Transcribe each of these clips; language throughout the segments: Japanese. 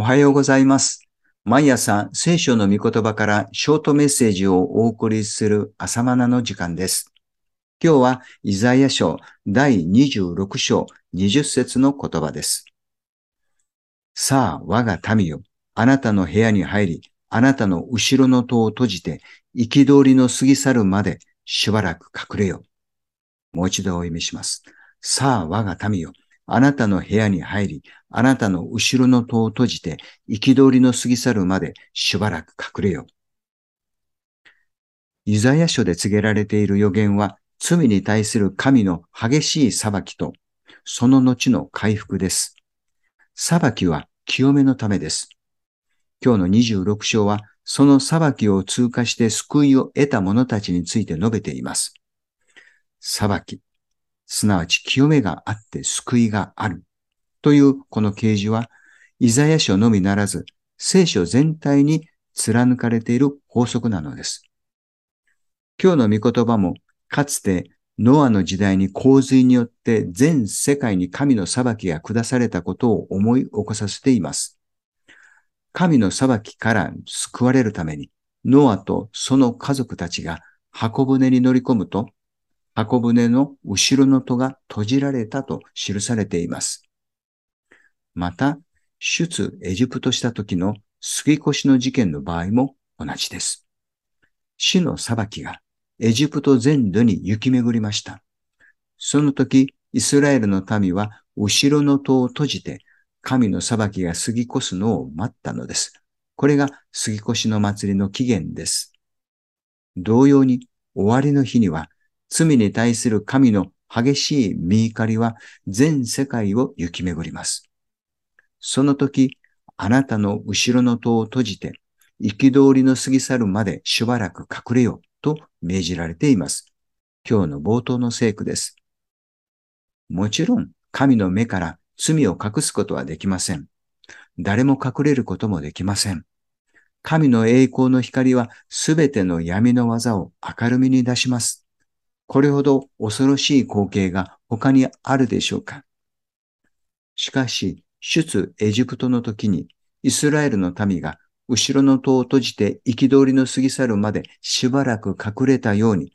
おはようございます。毎朝聖書の御言葉からショートメッセージをお送りする朝マナの時間です。今日はイザヤ書第26章20節の言葉です。さあ、我が民よ、あなたの部屋に入り、あなたの後ろの戸を閉じて、憤りの過ぎ去るまでしばらく隠れよ。もう一度お読みします。さあ、我が民よ、あなたの部屋に入り、あなたの後ろの戸を閉じて、憤りの過ぎ去るまでしばらく隠れよ。イザヤ書で告げられている予言は、罪に対する神の激しい裁きと、その後の回復です。裁きは清めのためです。今日の26章は、その裁きを通過して救いを得た者たちについて述べています。裁き、すなわち清めがあって救いがあるというこの啓示は、イザヤ書のみならず、聖書全体に貫かれている法則なのです。今日の御言葉も、かつてノアの時代に洪水によって全世界に神の裁きが下されたことを思い起こさせています。神の裁きから救われるために、ノアとその家族たちが箱舟に乗り込むと、箱舟の後ろの戸が閉じられたと記されています。また、出エジプトした時の杉越の事件の場合も同じです。死の裁きがエジプト全土に行き巡りました。その時、イスラエルの民は後ろの戸を閉じて、神の裁きが過ぎ越すのを待ったのです。これが杉越しの祭りの起源です。同様に、終わりの日には、罪に対する神の激しい見怒りは全世界を行き巡ります。その時、あなたの後ろの戸を閉じて、憤りの過ぎ去るまでしばらく隠れよと命じられています。今日の冒頭の聖句です。もちろん、神の目から罪を隠すことはできません。誰も隠れることもできません。神の栄光の光はすべての闇の技を明るみに出します。これほど恐ろしい光景が他にあるでしょうか？しかし、出エジプトの時にイスラエルの民が後ろの戸を閉じて憤りの過ぎ去るまでしばらく隠れたように、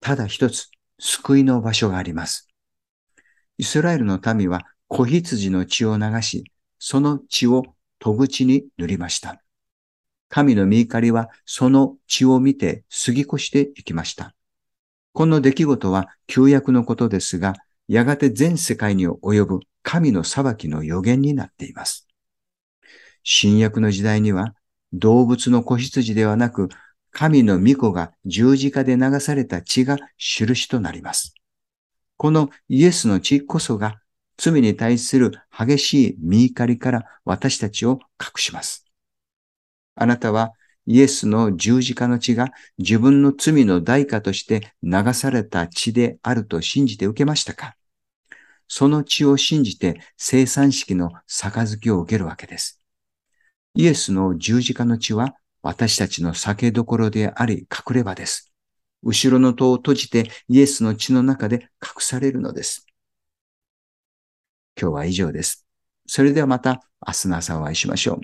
ただ一つ救いの場所があります。イスラエルの民は子羊の血を流し、その血を戸口に塗りました。神の見怒りはその血を見て過ぎ越していきました。この出来事は旧約のことですが、やがて全世界に及ぶ神の裁きの予言になっています。新約の時代には動物の子羊ではなく、神の御子が十字架で流された血が印となります。このイエスの血こそが罪に対する激しい見怒りから私たちを隠します。あなたはイエスの十字架の血が自分の罪の代価として流された血であると信じて受けましたか？その血を信じて生産式の杯を受けるわけです。イエスの十字架の血は私たちの酒どころであり隠れ場です。後ろの戸を閉じてイエスの血の中で隠されるのです。今日は以上です。それではまた明日の朝お会いしましょう。